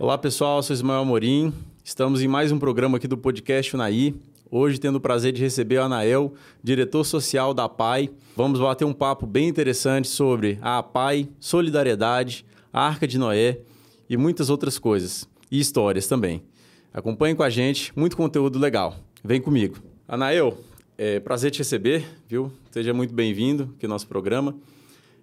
Olá pessoal, sou Ismael Amorim. Estamos em mais um programa aqui do podcast Unaí. Hoje tendo o prazer de receber o Anael, diretor social da APAI. Vamos bater um papo bem interessante sobre a APAI, solidariedade, a Arca de Noé e muitas outras coisas. E histórias também. Acompanhe com a gente, muito conteúdo legal. Vem comigo. Anael, é prazer te receber, viu? Seja muito bem-vindo aqui ao nosso programa.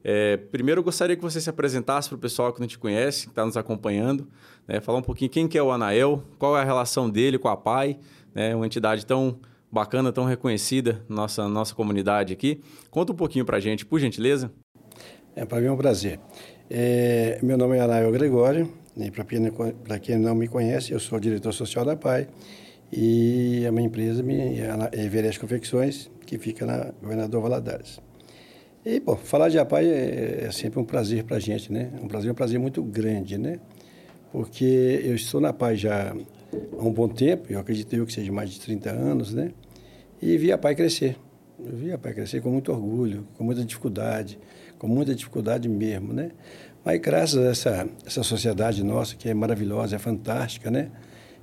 É, primeiro, eu gostaria que você se apresentasse para o pessoal que não te conhece, que está nos acompanhando, né? falar um pouquinho quem que é o Anael, qual é a relação dele com a PAI, né? uma entidade tão bacana, tão reconhecida na nossa, nossa comunidade aqui. Conta um pouquinho para a gente, por gentileza. É, para mim é um prazer. É, meu nome é Anael Gregório, né? para quem, não me conhece, eu sou diretor social da PAI e a minha empresa é Everest Confecções, que fica na Governador Valadares. E, bom, falar de APAI é, é sempre um prazer para a gente, né? Um prazer, um prazer muito grande, né? Porque eu estou na APAI já há um bom tempo, eu acredito eu que seja mais de 30 anos, né? E vi a PAI crescer. Eu vi a PAI crescer com muito orgulho, com muita dificuldade, com muita dificuldade mesmo, né? Mas graças a essa, essa sociedade nossa, que é maravilhosa, é fantástica, né?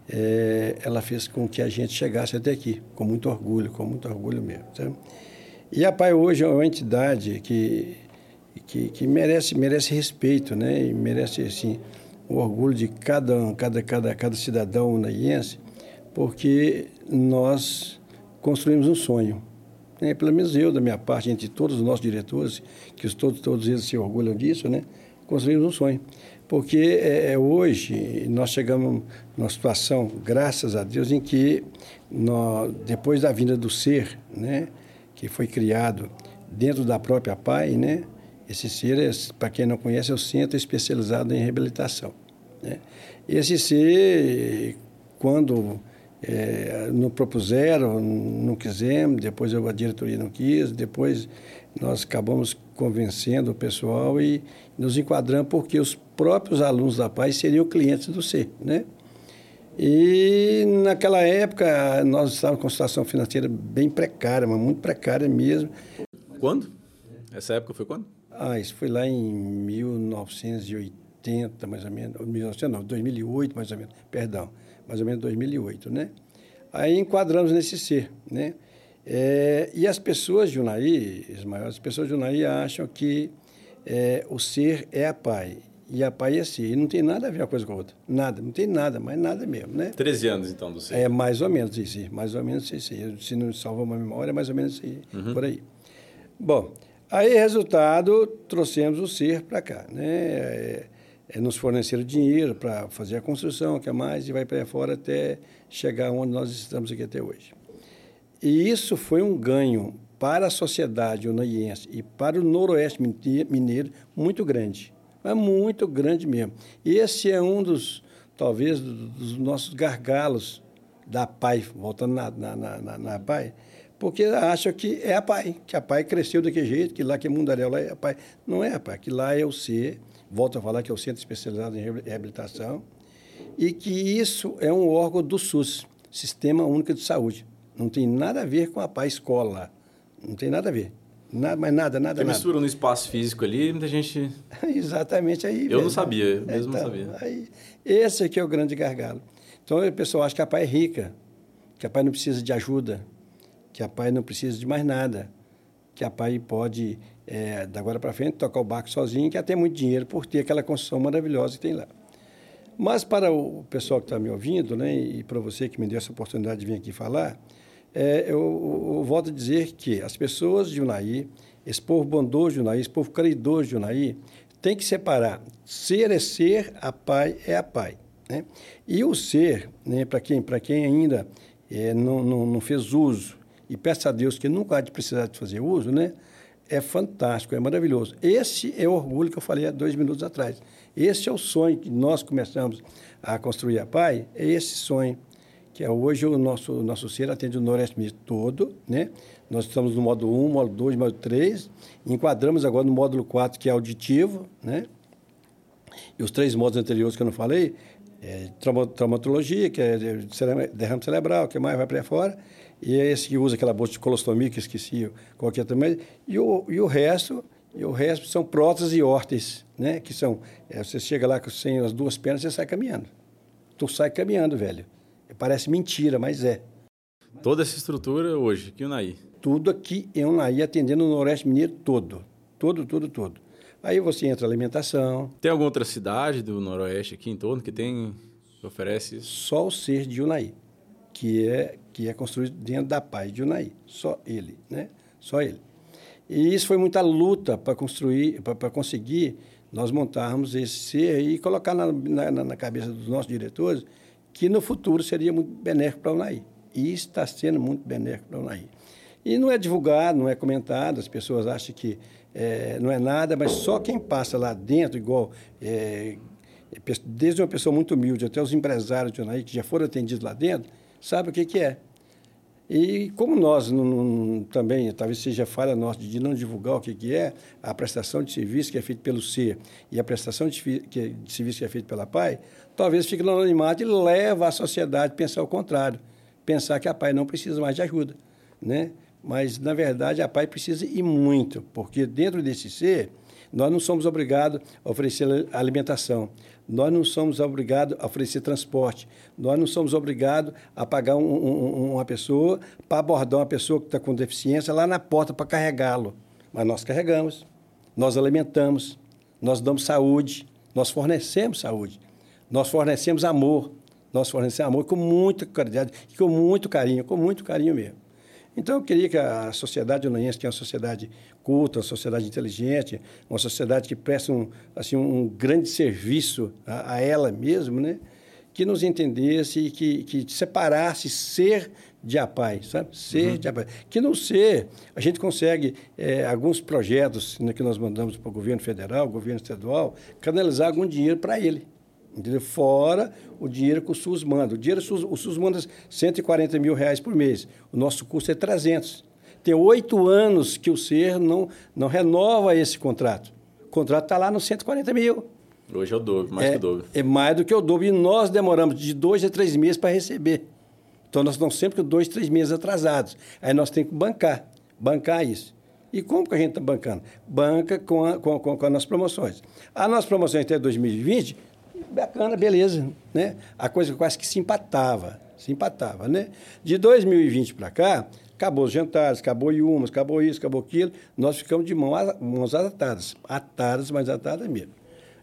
É, ela fez com que a gente chegasse até aqui, com muito orgulho, com muito orgulho mesmo, sabe? E a PAI hoje é uma entidade que, que, que, merece, merece respeito, né? E merece, assim, o orgulho de cada, cada, cada, cada cidadão unaiense, porque nós construímos um sonho. Né? Pelo menos eu, da minha parte, entre todos os nossos diretores, que todos, todos eles se orgulham disso, né? construímos um sonho. Porque é, é, hoje nós chegamos numa situação, graças a Deus, em que nós, depois da vinda do ser, né? Que foi criado dentro da própria PAI, né? Esse ser, é, para quem não conhece, é o Centro Especializado em Reabilitação. Né? Esse ser, quando é, não propuseram, não quisemos, depois a diretoria não quis, depois nós acabamos convencendo o pessoal e nos enquadramos porque os próprios alunos da PAI seriam clientes do ser, né? E naquela época nós estávamos com uma situação financeira bem precária, mas muito precária mesmo. Quando? Essa época foi quando? Ah, isso foi lá em 1980, mais ou menos. 1900, 2008, mais ou menos. Perdão, mais ou menos 2008, né? Aí enquadramos nesse ser, né? É, e as pessoas de Unai, Ismael, as pessoas de Unai acham que é, o ser é a pai e a pai é si. E não tem nada a ver uma coisa com a outra. Nada, não tem nada, mas nada mesmo, né? 13 anos, então, do ser. É, mais ou menos isso, mais ou menos isso. Se não salva uma memória, é mais ou menos isso, uhum. por aí. Bom, aí, resultado, trouxemos o ser para cá, né? É, é, nos forneceram dinheiro para fazer a construção, que é mais, e vai para fora até chegar onde nós estamos aqui até hoje. E isso foi um ganho para a sociedade onaiense e para o noroeste mineiro muito grande é muito grande mesmo. Esse é um dos, talvez, dos nossos gargalos da PAI, voltando na, na, na, na PAI, porque acha que é a PAI, que a PAI cresceu daquele jeito, que lá que é Mundaréu, lá é a PAI. Não é a PAI, que lá é o C, volto a falar que é o Centro Especializado em Reabilitação, e que isso é um órgão do SUS, Sistema Único de Saúde. Não tem nada a ver com a PAI Escola, não tem nada a ver. Nada, mas nada, nada, Tem nada. mistura no espaço físico ali, muita gente... Exatamente aí. Eu mesmo. não sabia, eu mesmo então, não sabia. Aí, esse aqui é o grande gargalo. Então, o pessoal acha que a pai é rica, que a pai não precisa de ajuda, que a pai não precisa de mais nada, que a pai pode, é, da agora para frente, tocar o barco sozinho, que até muito dinheiro por ter aquela construção maravilhosa que tem lá. Mas para o pessoal que está me ouvindo, né, e para você que me deu essa oportunidade de vir aqui falar, é, eu, eu, volto a dizer que as pessoas de Unai, esse povo bondoso de Unai, esse povo credor de Unai, tem que separar. Ser é ser, a pai é a pai. Né? E o ser, né, para quem, quem ainda é, não, não, não, fez uso, e peça a Deus que nunca há de precisar de fazer uso, né, é fantástico, é maravilhoso. Esse é o orgulho que eu falei há dois minutos atrás. Esse é o sonho que nós começamos a construir a PAI, é esse sonho que é hoje o nosso, nosso ser atende o Noroeste Misto todo, né? Nós estamos no módulo 1, módulo 2, módulo 3, enquadramos agora no módulo 4, que é auditivo, né? E os três módulos anteriores que eu não falei, é traumatologia, que é derrame cerebral, que mais vai para fora, e é esse que usa aquela bolsa de colostomia, que esqueci qualquer é também, e o, e o resto... E o resto são próteses e órteses, né? Que são... É, você chega lá sem as duas pernas, você sai caminhando Tu sai caminhando, velho. Parece mentira, mas é. Toda essa estrutura hoje, aqui em Unaí? Tudo aqui em Unaí, atendendo o Noroeste Mineiro todo. Todo, todo, todo. Aí você entra alimentação. Tem alguma outra cidade do Noroeste aqui em torno que tem que oferece isso? Só o ser de Unai, que é que é construído dentro da paz de Unai, só ele, né? Só ele. E isso foi muita luta para construir, para conseguir nós montarmos esse ser e colocar na, na, na, cabeça dos nossos diretores que no futuro seria muito benéfico para a Unai. E está sendo muito benéfico para a Unai. E não é divulgado, não é comentado, as pessoas acham que é, não é nada, mas só quem passa lá dentro, igual é, desde uma pessoa muito humilde até os empresários de Unaí, que já foram atendidos lá dentro, sabe o que, que é. E como nós não, não, também, talvez seja falha nossa de não divulgar o que, que é a prestação de serviço que é feita pelo C e a prestação de, que, de serviço que é feita pela PAI, talvez fique no anonimato e leva a sociedade a pensar o contrário, pensar que a PAI não precisa mais de ajuda, né? Mas, na verdade, a PAI precisa ir muito, porque dentro desse ser, nós não somos obrigados a oferecer alimentação, nós não somos obrigados a oferecer transporte, nós não somos obrigados a pagar um, um, uma pessoa para abordar uma pessoa que está com deficiência lá na porta para carregá-lo. Mas nós carregamos, nós alimentamos, nós damos saúde, nós fornecemos saúde, nós fornecemos amor, nós fornecemos amor com muita qualidade, com muito carinho, com muito carinho mesmo. Então, eu queria que a sociedade unaense, que é uma sociedade culta, uma sociedade inteligente, uma sociedade que presta um, assim, um grande serviço a, a ela mesma, né? que nos entendesse e que, que separasse ser de APAI, sabe? Ser uhum. de APAI. Que não ser, a gente consegue, é, alguns projetos né, que nós mandamos para o governo federal, governo estadual, canalizar algum dinheiro para ele. Entendeu? Fora o dinheiro que o SUS manda. O dinheiro o SUS, o SUS manda 140 mil reais por mês. O nosso custo é 300. Tem oito anos que o SER não, não renova esse contrato. O contrato está lá nos 140 mil. Hoje é o dobro, mais é, que o dobro. É mais do que o dobro. E nós demoramos de dois a três meses para receber. Então, nós estamos sempre com dois, três meses atrasados. Aí nós temos que bancar, bancar isso. E como que a gente está bancando? Banca com, a, com, com, com as nossas promoções. As nossas promoções até 2020 bacana, beleza, né? A coisa quase que se empatava, se empatava, né? De 2020 para cá, acabou os jantares, acabou Iumas, acabou isso, acabou aquilo, nós ficamos de mãos atadas, atadas, mas atadas mesmo.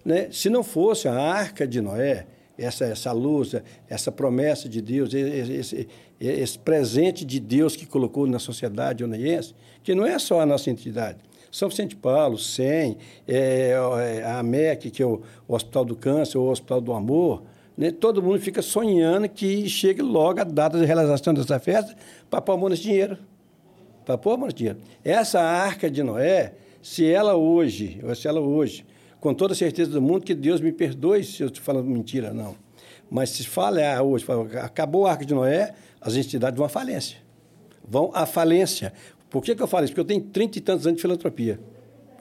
Né? Se não fosse a arca de Noé, essa, essa luz, essa promessa de Deus, esse, esse, esse presente de Deus que colocou na sociedade oneiense, que não é só a nossa entidade, são Vicente Paulo, SEM, é, é, a MEC, que é o, o, Hospital do Câncer, o Hospital do Amor, né? todo mundo fica sonhando que chegue logo a data de realização dessa festa para pôr a mão nesse dinheiro. Para pôr a mão nesse dinheiro. Essa arca de Noé, se ela hoje, se ela hoje, com toda a certeza do mundo, que Deus me perdoe se eu estou falando mentira, não. Mas se falhar hoje, acabou a arca de Noé, as entidades vão à falência. Vão à falência. Por que, que eu falo isso? Porque eu tenho trinta e tantos anos de filantropia.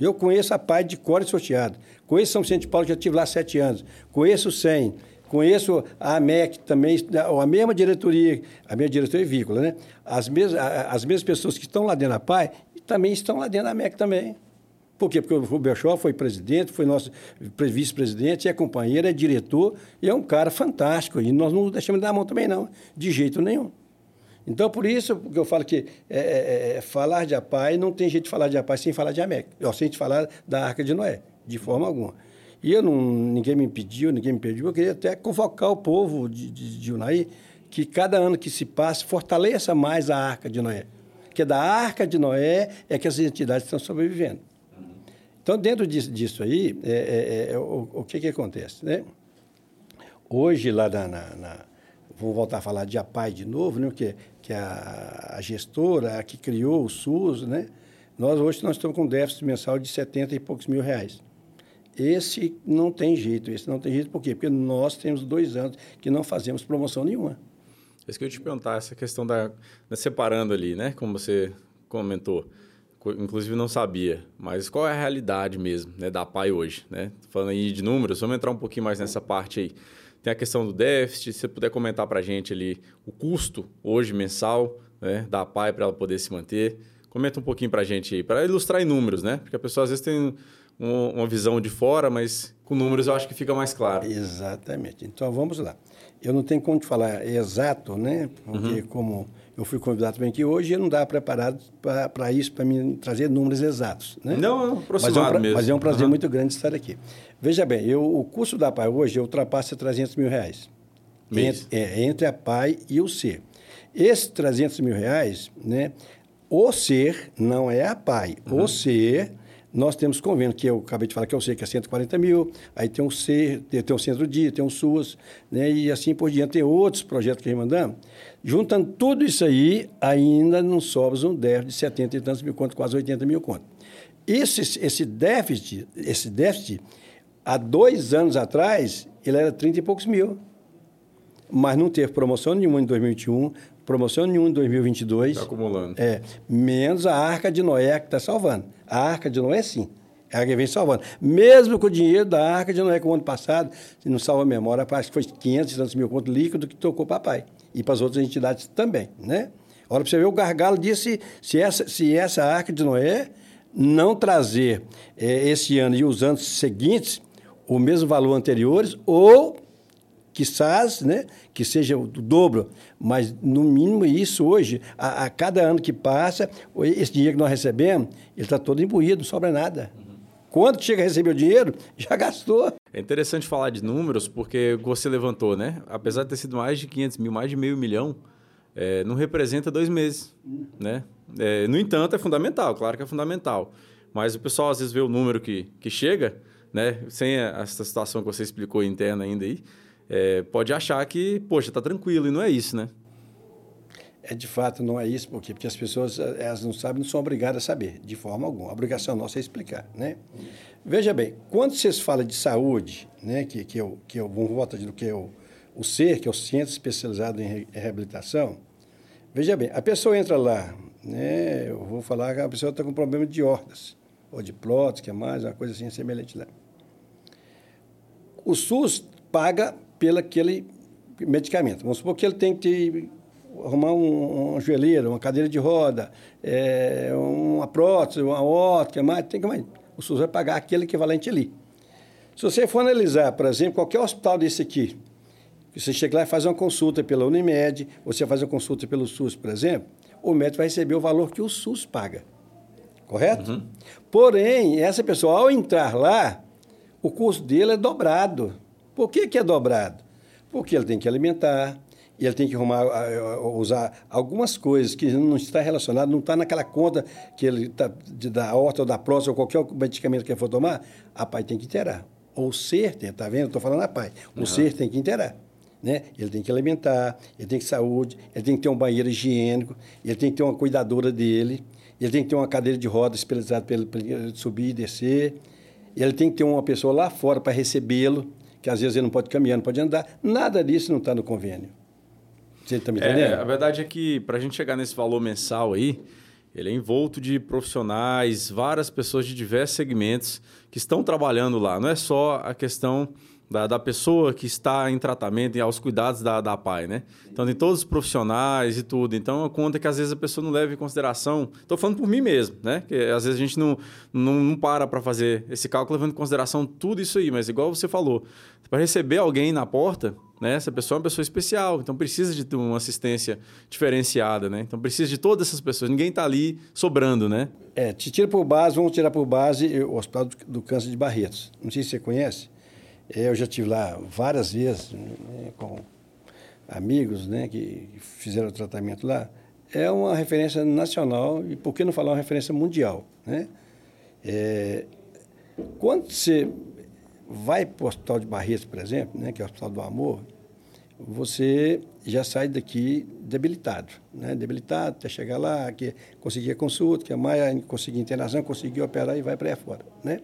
Eu conheço a Pai de Core Sorteado. Conheço São Vicente de Paulo, que já estive lá sete anos. Conheço o SEM. Conheço a AMEC também, a mesma diretoria, a minha diretoria vícola, né? As mesmas, as mesmas pessoas que estão lá dentro da PAI também estão lá dentro da AMEC também. Por quê? Porque o Shaw foi presidente, foi nosso vice-presidente, é companheiro, é diretor e é um cara fantástico. E nós não deixamos de dar a mão também, não, de jeito nenhum. Então, por isso que eu falo que é, é, é, é, falar de Apai não tem jeito de falar de Apai sem falar de América, ou sem falar da Arca de Noé, de forma alguma. E eu não, ninguém me impediu, ninguém me pediu, eu queria até convocar o povo de, de, de Unai que cada ano que se passe fortaleça mais a Arca de Noé. Porque da Arca de Noé é que as entidades estão sobrevivendo. Então, dentro disso, disso aí, é, é o, o, que, que acontece? Né? Hoje, lá na, na, na vou voltar a falar de APAI de novo, né? Porque que a, a gestora, a que criou o SUS, né? Nós hoje nós estamos com um déficit mensal de 70 e poucos mil reais. Esse não tem jeito, esse não tem jeito por quê? Porque nós temos dois anos que não fazemos promoção nenhuma. É isso que eu ia te perguntar, essa questão da, da separando ali, né? Como você comentou, inclusive não sabia, mas qual é a realidade mesmo, né, da PAI hoje, né? Falando aí de números, vamos entrar um pouquinho mais nessa parte aí. Tem a questão do déficit, se você puder comentar para a gente ali o custo hoje mensal né, da PAI para ela poder se manter. Comenta um pouquinho para a gente aí, para ilustrar em números, né? Porque a pessoa às vezes tem uma visão de fora, mas com números eu acho que fica mais claro. Exatamente. Então vamos lá. Eu não tenho como te falar exato, né? Porque uhum. como eu fui convidado também aqui hoje, eu não dá preparado para isso, para me trazer números exatos. Né? Não, aproximado mas é um, mesmo. Mas é um prazer uhum. muito grande estar aqui. Veja bem, eu, o custo da PAI hoje ultrapassa 300 mil reais. Entre, é, entre a PAI e o C. Esses 300 mil reais, né, o ser não é a PAI. Uhum. O ser nós temos convênio, que eu acabei de falar que eu sei que é 140 mil, aí tem um C, tem um centro-dia, tem um SUS, né, e assim por diante, tem outros projetos que mandamos. Juntando tudo isso aí, ainda não sobra um déficit de 70 e tantos mil contos, quase 80 mil contos. Esse, esse déficit, esse déficit, há dois anos atrás, ele era 30 e poucos mil. Mas não teve promoção nenhuma em 2021, promoção nenhuma em 2022. Está acumulando. É, menos a Arca de Noé que está salvando. A Arca de Noé, sim. É a que vem salvando. Mesmo com o dinheiro da Arca de Noé, que o ano passado, se não salva a memória, acho que foi 500 e tantos mil contos líquido que tocou papai. E para as outras entidades também, né? Olha, para você ver, o gargalo disse se essa, se essa Arca de Noé não trazer é, esse ano e os anos seguintes o mesmo valor anteriores, ou quizás, né, que seja o dobro, mas no mínimo isso hoje, a, a cada ano que passa, esse dinheiro que nós recebemos, ele está todo imbuído, não sobra nada. Quando chega a receber o dinheiro, já gastou. É interessante falar de números, porque você levantou, né? Apesar de ter sido mais de 500 mil, mais de meio milhão, é, não representa dois meses, né? É, no entanto, é fundamental, claro que é fundamental. Mas o pessoal às vezes vê o número que, que chega, né? Sem essa situação que você explicou interna ainda aí, é, pode achar que, poxa, está tranquilo, e não é isso, né? É, de fato, não é isso, porque, porque as pessoas elas não sabem, não são obrigadas a saber, de forma alguma. A obrigação nossa é explicar, né? Veja bem, quando vocês falam de saúde, né, que, que eu, que eu vou voltar do que eu, o SER, que é o Centro Especializado em Reabilitação, veja bem, a pessoa entra lá, né, eu vou falar que a pessoa está com problema de hordas, ou de plots, que é mais, uma coisa assim semelhante lá. O SUS paga pelo aquele medicamento. Vamos supor que ele tem que arrumar um, um joelheiro, uma cadeira de roda, é, uma prótese, uma ótica, mais, tem que mais. O SUS vai pagar aquele equivalente ali. Se você for analisar, por exemplo, qualquer hospital desse aqui, você chega lá e faz uma consulta pela Unimed, você faz uma consulta pelo SUS, por exemplo, o médico vai receber o valor que o SUS paga. Correto? Uhum. Porém, essa pessoa, ao entrar lá, o custo dele é dobrado. Por que, que é dobrado? Porque ele tem que alimentar, e ele tem que arrumar, usar algumas coisas que não está relacionado, não está naquela conta que ele está da horta ou da próstata ou qualquer medicamento que ele for tomar, a pai tem que inteirar. Ou ser, está vendo? Estou falando a pai. O uhum. ser tem que inteirar. Né? Ele tem que alimentar, ele tem que saúde, ele tem que ter um banheiro higiênico, ele tem que ter uma cuidadora dele, ele tem que ter uma cadeira de rodas especializada para ele subir e descer, ele tem que ter uma pessoa lá fora para recebê-lo, que às vezes ele não pode caminhar, não pode andar. Nada disso não está no convênio. Você está me entendendo? É, a verdade é que para a gente chegar nesse valor mensal aí, ele é envolto de profissionais, várias pessoas de diversos segmentos que estão trabalhando lá. Não é só a questão da, da pessoa que está em tratamento e aos cuidados da, da PAI, né? Então, tem todos os profissionais e tudo. Então, conta que às vezes a pessoa não leva em consideração. Estou falando por mim mesmo, né? Que às vezes a gente não, não, não para para fazer esse cálculo levando em consideração tudo isso aí. Mas, igual você falou, para receber alguém na porta, né? Essa pessoa é uma pessoa especial, então precisa de uma assistência diferenciada, né? Então precisa de todas essas pessoas. Ninguém está ali sobrando, né? É, te tira por base, vamos tirar por base o Hospital do Câncer de Barretos. Não sei se você conhece. Eu já tive lá várias vezes né, com amigos né, que fizeram o tratamento lá. É uma referência nacional e por que não falar uma referência mundial? Né? É, quando você vai para o Hospital de Barretos, por exemplo, né, que é o Hospital do Amor, você já sai daqui debilitado, né? debilitado até chegar lá, que conseguir a consulta, que a mais conseguir internação, conseguir operar e vai para aí fora. Né?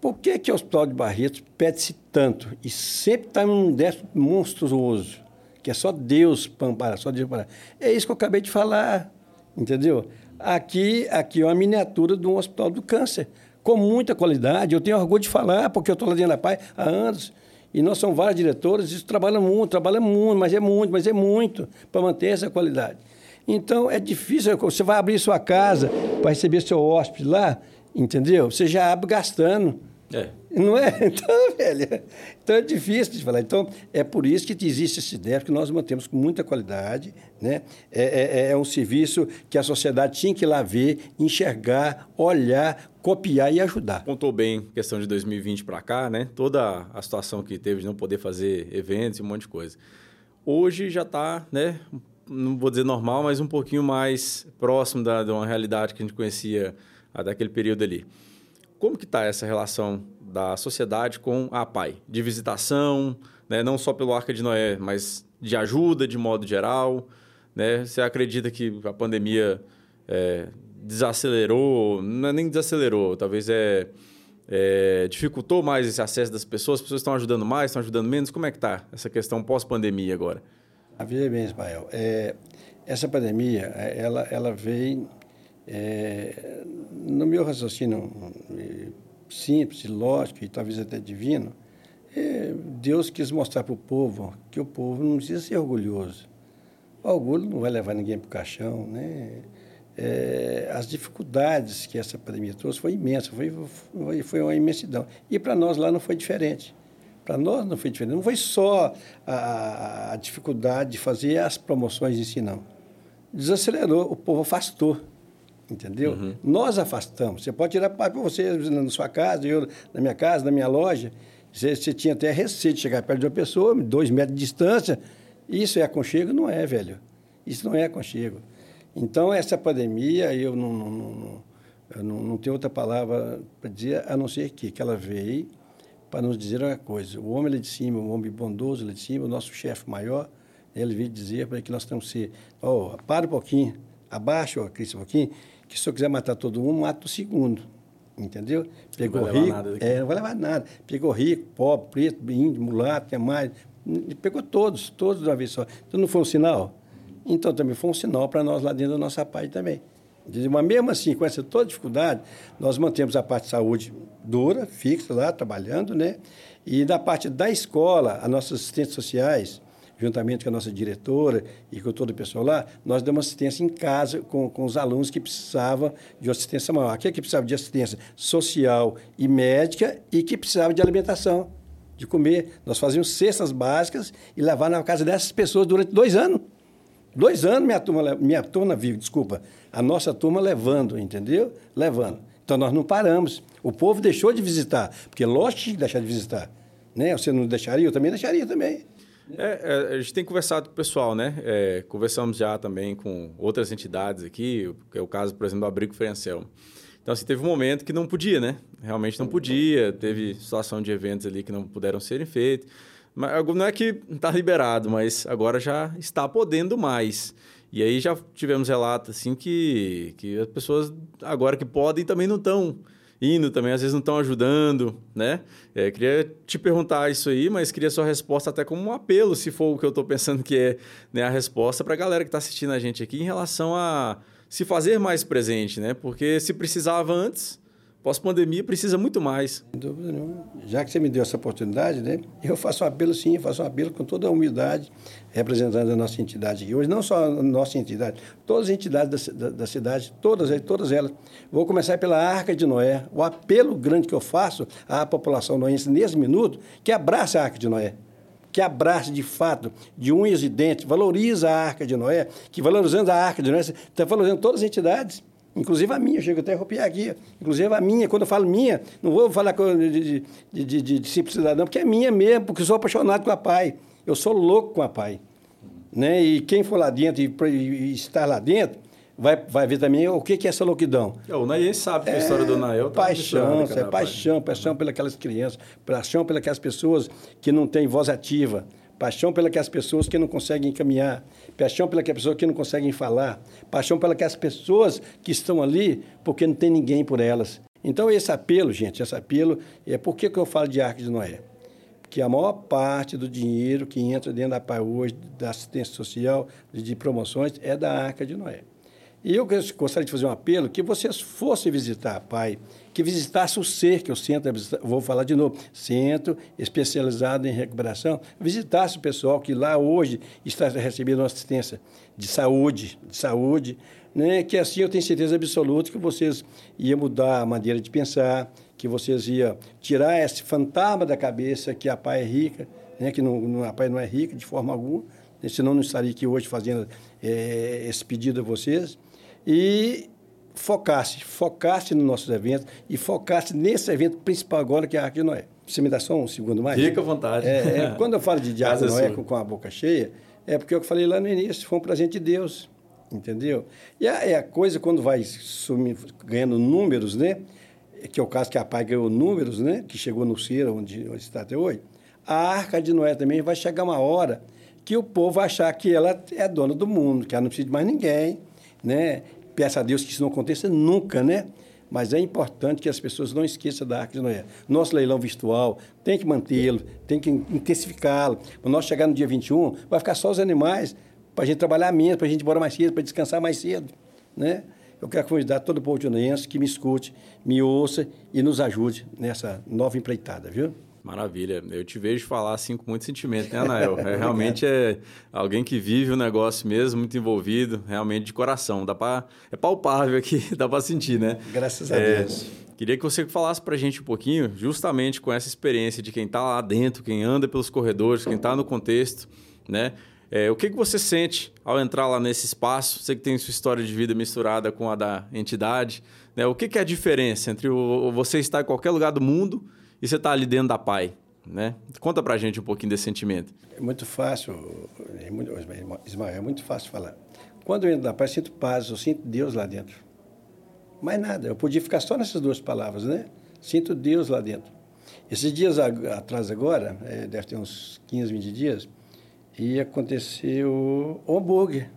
Por que, que o Hospital de Barretos pede-se tanto e sempre está num déficit monstruoso, que é só Deus para amparar, só Deus para É isso que eu acabei de falar, entendeu? Aqui, aqui é uma miniatura de um hospital do câncer, com muita qualidade. Eu tenho orgulho de falar, porque eu estou lá dentro da PAI há anos. E nós somos vários diretores, isso trabalha muito, trabalha muito, mas é muito, mas é muito para manter essa qualidade. Então, é difícil, você vai abrir sua casa para receber seu hóspede lá, Entendeu? Você já abre gastando. É. Não é? Então, velho, então é difícil de falar. Então, é por isso que existe esse déficit que nós mantemos com muita qualidade. Né? É, é, é um serviço que a sociedade tinha que ir lá ver, enxergar, olhar, copiar e ajudar. Contou bem questão de 2020 para cá, né? Toda a situação que teve de não poder fazer eventos e um monte de coisa. Hoje já está, né? Não vou dizer normal, mas um pouquinho mais próximo da, de uma realidade que a gente conhecia daquele período ali. Como que está essa relação da sociedade com a PAI? De visitação, né? não só pelo Arca de Noé, mas de ajuda de modo geral. Né? Você acredita que a pandemia é, desacelerou, não é nem desacelerou, talvez é, é, dificultou mais esse acesso das pessoas, as pessoas estão ajudando mais, estão ajudando menos. Como é que está essa questão pós-pandemia agora? Veja bem, Ismael, é, essa pandemia, ela, ela veio é, no meu raciocínio é, simples, lógico e talvez até divino, é, Deus quis mostrar para o povo que o povo não precisa ser orgulhoso. O orgulho não vai levar ninguém para o caixão, né? É, as dificuldades que essa pandemia trouxe foi imensa, foi, foi, foi uma imensidão. E para nós lá não foi diferente. Para nós não foi diferente. Não foi só a, a dificuldade de fazer as promoções em si, não. Desacelerou, o povo afastou entendeu? Uhum. Nós afastamos. Você pode tirar para você na sua casa, eu na minha casa, na minha loja. Você, você tinha até receio de chegar perto de uma pessoa, dois metros de distância. Isso é aconchego? Não é, velho. Isso não é aconchego. Então, essa pandemia, eu não, não, não, eu não, não tenho outra palavra para dizer, a não ser que, que ela veio para nos dizer uma coisa. O homem lá de cima, o homem bondoso lá de cima, o nosso chefe maior, ele veio dizer para que nós temos que ser, oh, para um pouquinho, abaixa, oh, Cristo, um pouquinho, que se eu quiser matar todo mundo, mata o segundo. Entendeu? Pegou não rico. É, não vai levar nada. Pegou rico, pobre, preto, índio, mulato, que mais. Pegou todos, todos de uma vez só. Então não foi um sinal? Então também foi um sinal para nós lá dentro da nossa parte também. Mas mesmo assim, com essa toda dificuldade, nós mantemos a parte de saúde dura, fixa lá, trabalhando, né? E da parte da escola, as nossas assistentes sociais, juntamente com a nossa diretora e com todo o pessoal lá, nós damos assistência em casa com, com os alunos que precisavam de assistência maior. Aquele que precisava de assistência social e médica e que precisava de alimentação, de comer. Nós fazíamos cestas básicas e levar na casa dessas pessoas durante dois anos. Dois anos minha turma, minha turma vive, desculpa, a nossa turma levando, entendeu? Levando. Então nós não paramos. O povo deixou de visitar, porque lógico que deixar de visitar. Né? Você não deixaria? Eu também deixaria também. É, é, a gente tem conversado com o pessoal, né? É, conversamos já também com outras entidades aqui, que é o caso, por exemplo, do Abrigo Anselmo. Então, assim, teve um momento que não podia, né? Realmente não podia, teve situação de eventos ali que não puderam serem feitos. Mas não é que está liberado, mas agora já está podendo mais. E aí já tivemos relatos, assim, que, que as pessoas agora que podem também não estão indo também, às vezes não estão ajudando, né? É, queria te perguntar isso aí, mas queria sua resposta até como um apelo, se for o que eu estou pensando que é né, a resposta para a galera que está assistindo a gente aqui em relação a se fazer mais presente, né? Porque se precisava antes, Pós-pandemia precisa muito mais. Já que você me deu essa oportunidade, né, eu faço um apelo sim, faço um apelo com toda a humildade, representando a nossa entidade aqui. Hoje, não só a nossa entidade, todas as entidades da, da, da cidade, todas, todas elas. Vou começar pela Arca de Noé. O apelo grande que eu faço à população noense nesse minuto, que abrace a Arca de Noé que abrace de fato, de unhas e dentes, valoriza a Arca de Noé, que valorizando a Arca de Noé, está valorizando todas as entidades. Inclusive a minha, eu chego até a arrepiar aqui. Inclusive a minha, quando eu falo minha, não vou falar de, de, de, de, simples cidadão, porque é minha mesmo, porque sou apaixonado com a pai. Eu sou louco com a pai. Né? E quem for lá dentro e, e estar lá dentro, vai, vai ver também o que, que é essa louquidão. É, o Nael sabe que é, a história do Nael tá Paixão, é paixão, paixão pelas crianças, paixão pelas pessoas que não têm voz ativa paixão pelas pessoas que não conseguem caminhar, paixão pelas pessoas que não conseguem falar, paixão pelas pessoas que estão ali porque não tem ninguém por elas. Então, esse apelo, gente, esse apelo, é por que, que eu falo de Arca de Noé? Porque a maior parte do dinheiro que entra dentro da PAI hoje, da assistência social, de promoções, é da Arca de Noé. E eu gostaria de fazer um apelo que vocês fossem visitar, pai, que visitasse o ser, que o centro, vou falar de novo, centro especializado em recuperação, visitasse o pessoal que lá hoje está recebendo assistência de saúde, de saúde, né? que assim eu tenho certeza absoluta que vocês iam mudar a maneira de pensar, que vocês iam tirar esse fantasma da cabeça que a pai é rica, né? que não, não, a pai não é rica de forma alguma, né? senão não estaria aqui hoje fazendo é, esse pedido a vocês, e focasse, focasse nos nossos eventos e focasse nesse evento principal agora, que é a Arca de Noé. Você me dá só um segundo mais? Fica à vontade. É, é, quando eu falo de Diácono Noé com, com, a boca cheia, é porque eu falei lá no início, foi um presente de Deus, entendeu? E a, é a coisa, quando vai sumir, ganhando números, né? Que é o caso que a PAI ganhou números, né? Que chegou no Cira, onde, onde está até hoje. A Arca de Noé também vai chegar uma hora que o povo vai achar que ela é dona do mundo, que ela não precisa de mais ninguém, né? Peça a Deus que isso não aconteça nunca, né? Mas é importante que as pessoas não esqueçam da Arca de Noé. Nosso leilão virtual tem que mantê-lo, tem que intensificá-lo. Quando nós chegar no dia 21, vai ficar só os animais, para a gente trabalhar menos, para a gente ir embora mais cedo, para descansar mais cedo. Né? Eu quero convidar todo o povo de Unaense que me escute, me ouça e nos ajude nessa nova empreitada, viu? Maravilha. Eu te vejo falar assim com muito sentimento, né, Anael? É, realmente é alguém que vive o negócio mesmo, muito envolvido, realmente de coração. Dá pra, é palpável aqui, dá para sentir, né? Graças a é, Deus. Queria que você falasse para a gente um pouquinho, justamente com essa experiência de quem está lá dentro, quem anda pelos corredores, quem está no contexto, né? É, o que, que você sente ao entrar lá nesse espaço? Você que tem sua história de vida misturada com a da entidade, né? O que, que é a diferença entre o, você estar em qualquer lugar do mundo e você está ali dentro da PAI, né? Conta para a gente um pouquinho desse sentimento. É muito fácil, é muito, Ismael, é muito fácil falar. Quando eu entro na PAI, eu sinto paz, eu sinto Deus lá dentro. Mais nada, eu podia ficar só nessas duas palavras, né? Sinto Deus lá dentro. Esses dias atrás agora, é, deve ter uns 15, 20 dias, e aconteceu o hambúrguer.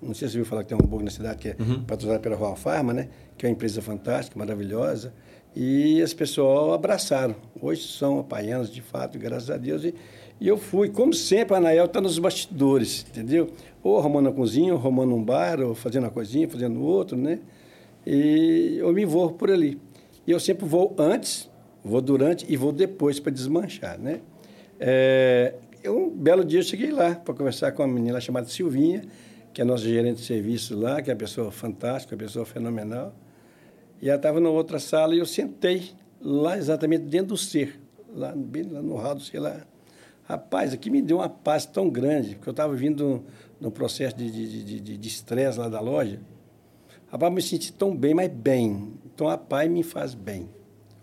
Não sei se você viu falar que tem um hambúrguer na cidade que é uhum. patrocinado pela Royal Pharma, né? Que é uma empresa fantástica, maravilhosa. E as pessoas abraçaram. Hoje são apaianos, de fato, graças a Deus. E, e eu fui, como sempre, a Anael está nos bastidores, entendeu? Ou arrumando a cozinha, ou arrumando um bar, ou fazendo uma coisinha, fazendo outro, né? E eu me envolvo por ali. E eu sempre vou antes, vou durante e vou depois para desmanchar, né? É, um belo dia eu cheguei lá para conversar com uma menina chamada Silvinha, que é nossa gerente de serviço lá, que é uma pessoa fantástica, uma pessoa fenomenal. E ela estava na outra sala e eu sentei lá exatamente dentro do ser, lá, bem lá no hall do lá. Rapaz, aqui me deu uma paz tão grande, porque eu estava vindo no processo de estresse de, de, de lá da loja. Rapaz, me senti tão bem, mas bem. Então, a paz me faz bem.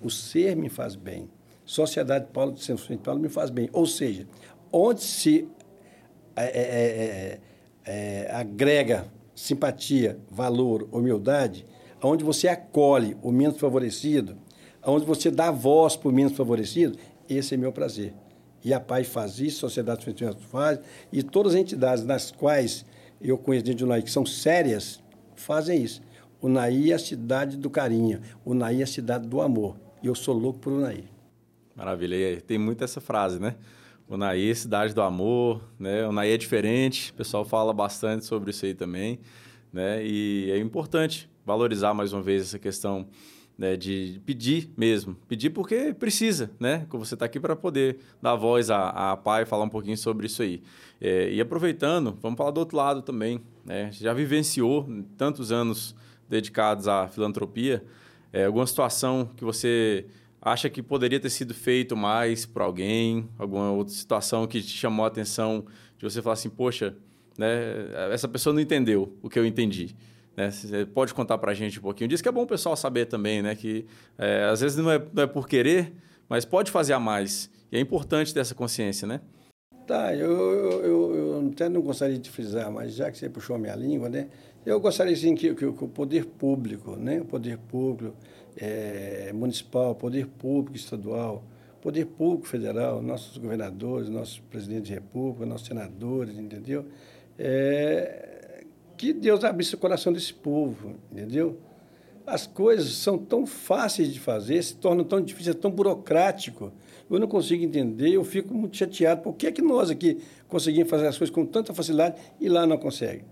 O ser me faz bem. Sociedade Paulo de São Paulo me faz bem. Ou seja, onde se é, é, é, é, agrega simpatia, valor, humildade, onde você acolhe o menos favorecido, onde você dá voz para o menos favorecido, esse é meu prazer. E a PAI faz isso, a Sociedade Feminina faz, e todas as entidades nas quais eu conheço dentro do NAI, que são sérias, fazem isso. O NAI é a cidade do carinho, o NAI é a cidade do amor. E eu sou louco por Unaí. Maravilha. E tem muito essa frase, né? O Naí, é cidade do amor, né? O Naí é diferente, o pessoal fala bastante sobre isso aí também, né? E é importante valorizar mais uma vez essa questão né, de pedir mesmo. Pedir porque precisa, né? Que você está aqui para poder dar voz à, pai e falar um pouquinho sobre isso aí. É, e aproveitando, vamos falar do outro lado também. Né? Já vivenciou tantos anos dedicados à filantropia, é, alguma situação que você acha que poderia ter sido feito mais por alguém, alguma outra situação que te chamou a atenção de você falar assim, poxa, né, essa pessoa não entendeu o que eu entendi. Né? Você pode contar para a gente um pouquinho disso, que é bom o pessoal saber também, né? que é, às vezes não é, não é por querer, mas pode fazer a mais. E é importante ter essa consciência, né? Tá, eu, eu, eu, eu, até não gostaria de frisar, mas já que você puxou a minha língua, né? Eu gostaria, sim, que, que, que o poder público, né? O poder público é, municipal, poder público estadual, poder público federal, nossos governadores, nossos presidentes de república, nossos senadores, entendeu? É, que Deus abrisse o coração desse povo, entendeu? As coisas são tão fáceis de fazer, se tornam tão difíceis, é tão burocrático. Eu não consigo entender, eu fico muito chateado. Por que, é que nós aqui conseguimos fazer as coisas com tanta facilidade e lá não conseguem?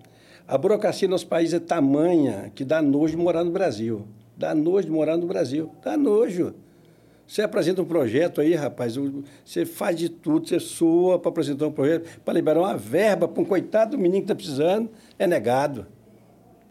A burocracia no nosso país é tamanha que dá nojo de morar no Brasil. Dá nojo de morar no Brasil. Dá nojo. Você apresenta um projeto aí, rapaz, você faz de tudo, você soa para apresentar um projeto, para liberar uma verba para um coitado do menino que está precisando, é negado.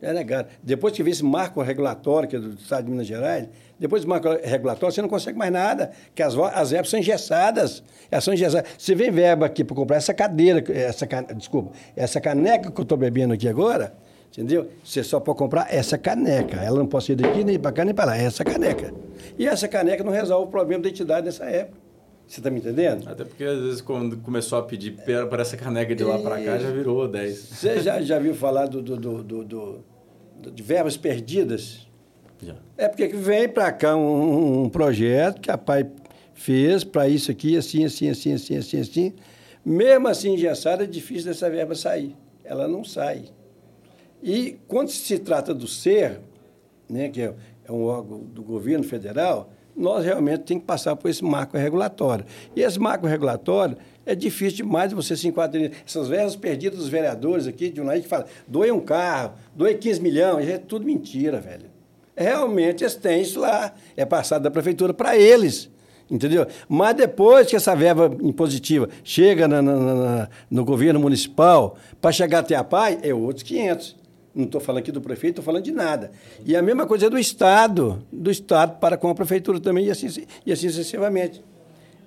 É negado. Depois que vem esse marco regulatório, que é do Estado de Minas Gerais, depois do marco regulatório, você não consegue mais nada, que as, as verbas são engessadas. Elas são engessadas. Você vem verba aqui para comprar essa cadeira, essa, desculpa, essa caneca que eu estou bebendo aqui agora, entendeu? Você só pode comprar essa caneca. Ela não pode ir daqui, nem para cá, nem para lá. É essa caneca. E essa caneca não resolve o problema da identidade nessa época. Você está me entendendo? Até porque, às vezes, quando começou a pedir para essa caneca de lá para cá, já virou 10. Você já, já viu falar do, do, do, do, do de verbas perdidas? Já. É porque vem para cá um, um, projeto que a pai fez para isso aqui, assim, assim, assim, assim, assim, assim. Mesmo assim, engessada, é difícil dessa verba sair. Ela não sai. E quando se trata do ser, né, que é, é um órgão do governo federal, nós realmente temos que passar por esse marco regulatório. E esse marco regulatório é difícil demais você se enquadrar. Essas verbas perdidas dos vereadores aqui, de um lado que fala, doe um carro, doe 15 milhões, é tudo mentira, velho realmente eles têm isso lá. É passado da prefeitura para eles. Entendeu? Mas depois que essa verba impositiva chega na, na, na, no governo municipal, para chegar até a PAI, é outros 500. Não estou falando aqui do prefeito, estou falando de nada. E a mesma coisa é do Estado, do Estado para com a prefeitura também, e assim, e assim sucessivamente.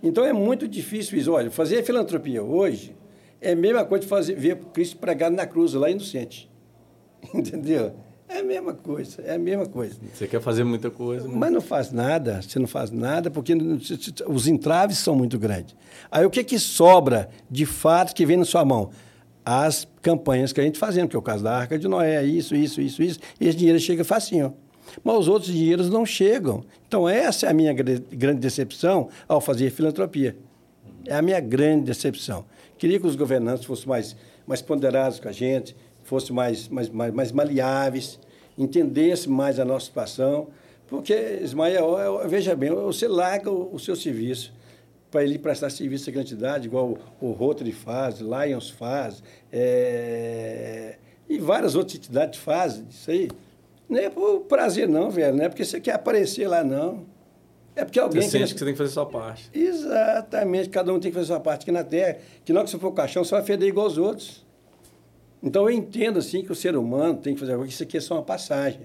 Então é muito difícil isso. Olha, fazer filantropia hoje é a mesma coisa de fazer, ver Cristo pregado na cruz, lá inocente. Entendeu? É a mesma coisa, é a mesma coisa. Você quer fazer muita coisa. Mas, mas não faz nada, você não faz nada, porque os entraves são muito grandes. Aí o que, que sobra de fato que vem na sua mão? As campanhas que a gente fazendo, que é o caso da Arca de Noé, isso, isso, isso, isso, e esse dinheiro chega facinho. Mas os outros dinheiros não chegam. Então, essa é a minha grande decepção ao fazer filantropia. É a minha grande decepção. Queria que os governantes fossem mais, mais ponderados com a gente, fossem mais, mais, mais, mais maleáveis, entendesse mais a nossa situação, porque, Ismael, veja bem, você larga o, o seu serviço para ele prestar serviço à grande igual o, o Rotary faz, Lions faz, é, e várias outras entidades fazem isso aí. Não é por prazer, não, velho, não é porque você quer aparecer lá, não. É porque alguém. Você sente que você tem que fazer sua parte. Exatamente, cada um tem que fazer sua parte aqui na Terra. Que não que você for o caixão, você vai feder igual os outros. Então eu entendo assim que o ser humano tem que fazer algo, isso aqui é só uma passagem.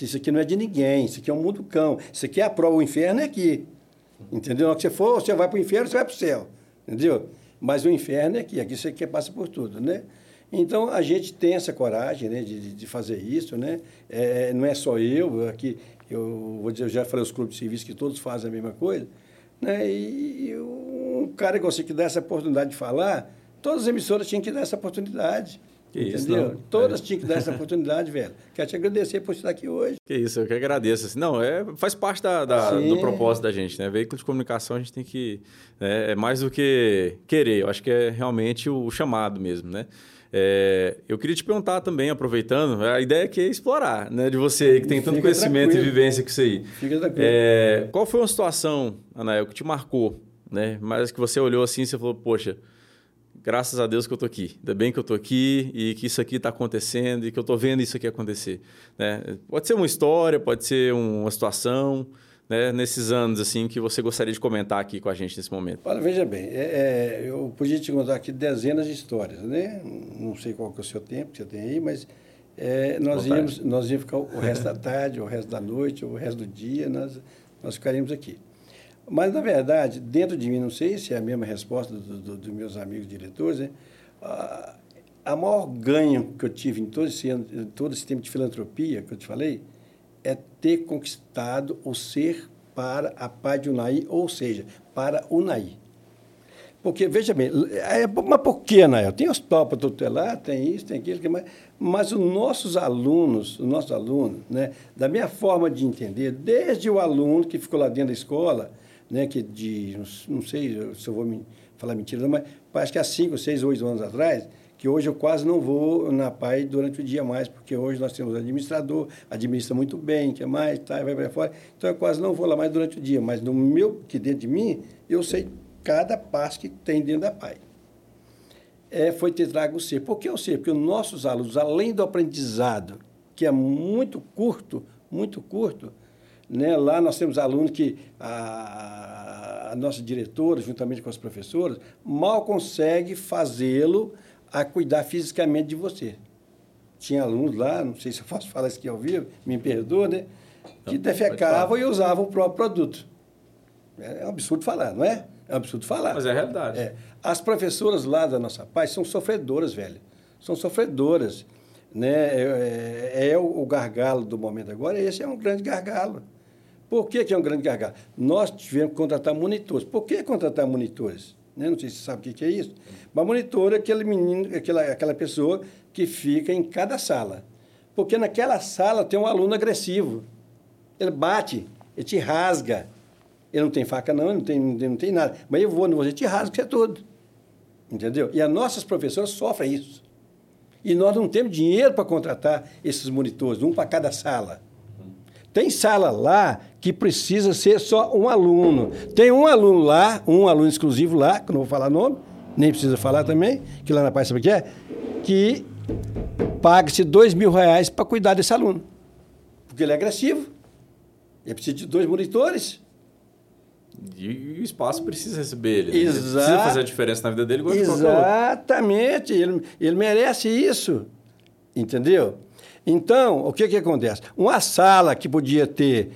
Isso aqui não é de ninguém, isso aqui é um mundo cão. Isso aqui é a prova, o inferno é aqui. Entendeu? Na que você for, você vai para o inferno, você vai para o céu. Entendeu? Mas o inferno é aqui, aqui você quer passa por tudo, né? Então a gente tem essa coragem né, de, de fazer isso, né? É, não é só eu, aqui eu vou dizer, eu já falei os clubes de serviço que todos fazem a mesma coisa, né? E um cara que você que dá essa oportunidade de falar, Todas as emissoras tinham que dar essa oportunidade. Que entendeu? Isso, não. Todas é. tinham que dar essa oportunidade, velho. Quero te agradecer por estar aqui hoje. Que isso, eu que agradeço. Assim, não, é, faz parte da, da do propósito da gente, né? Veículo de comunicação a gente tem que. É, é, mais do que querer, eu acho que é realmente o chamado mesmo, né? É, eu queria te perguntar também, aproveitando, a ideia aqui é explorar, né? De você que tem tanto Fica conhecimento tranquilo. e vivência com isso aí. Fica tranquilo. É, qual foi uma situação, Anael, que te marcou, né? Mas que você olhou assim e você falou, poxa graças a Deus que eu estou aqui. Ainda bem que eu estou aqui e que isso aqui está acontecendo e que eu estou vendo isso aqui acontecer. Né? Pode ser uma história, pode ser uma situação, né? nesses anos assim que você gostaria de comentar aqui com a gente nesse momento. Olha, veja bem, é, é, eu podia te contar aqui dezenas de histórias, né? Não sei qual que é o seu tempo que você tem aí, mas é, nós, íamos, nós íamos ficar o resto da tarde, o resto da noite, o resto do dia, nós, nós ficaríamos aqui. Mas, na verdade, dentro de mim, não sei se é a mesma resposta dos do, do meus amigos diretores, né? a, a maior ganho que eu tive em todo esse, todo esse tempo de filantropia que eu te falei é ter conquistado o ser para a paz de Unai, ou seja, para Unai. Porque, veja bem, é, mas por que, Anael? Tem hospital para tutelar, tem isso, tem aquilo, mas, mas os nossos alunos, os nossos alunos, né, da minha forma de entender, desde o aluno que ficou lá dentro da escola, né, que de, não sei se eu vou me falar mentira, mas parece que há cinco, seis, oito anos atrás, que hoje eu quase não vou na PAI durante o dia mais, porque hoje nós temos administrador, administra muito bem, que mais, tá, vai para fora, então eu quase não vou lá mais durante o dia, mas no meu, que dentro de mim, eu sei cada passo que tem dentro da PAI. é, foi ter trago o C. Por que o C? Porque os nossos alunos, além do aprendizado, que é muito curto, muito curto, né? lá nós temos alunos que a, a nossa diretora, juntamente com as professoras, mal consegue fazê-lo a cuidar fisicamente de você. Tinha alunos lá, não sei se eu posso falar isso aqui ao vivo, me perdoa, né? Que defecavam e usavam o próprio produto. É um absurdo falar, não é? É um absurdo falar. Mas é a realidade. É. As professoras lá da nossa paz são sofredoras, velho. São sofredoras. Né? É, é, é o, gargalo do momento agora, esse é um grande gargalo. Por que, que é um grande gargalo? Nós tivemos que contratar monitores. Por que contratar monitores? Né? Não sei se você sabe o que, que é isso. Mas monitor é aquele menino, aquela, aquela pessoa que fica em cada sala. Porque naquela sala tem um aluno agressivo. Ele bate, ele te rasga. Ele não tem faca, não, ele não tem, não tem nada. Mas eu vou no você, te rasgo, você é todo. Entendeu? E as nossas professoras sofrem isso. E nós não temos dinheiro para contratar esses monitores, um para cada sala. Tem sala lá que precisa ser só um aluno. Tem um aluno lá, um aluno exclusivo lá, que eu não vou falar nome, nem precisa falar também, que lá na Paz sabe o que é, que paga-se dois mil reais para cuidar desse aluno. Porque ele é agressivo. Ele precisa de dois monitores. E o espaço precisa receber ele. Né? Ele precisa fazer a diferença na vida dele igual Exatamente. Ele, ele merece isso. Entendeu? Então, o que, que acontece? Uma sala que podia ter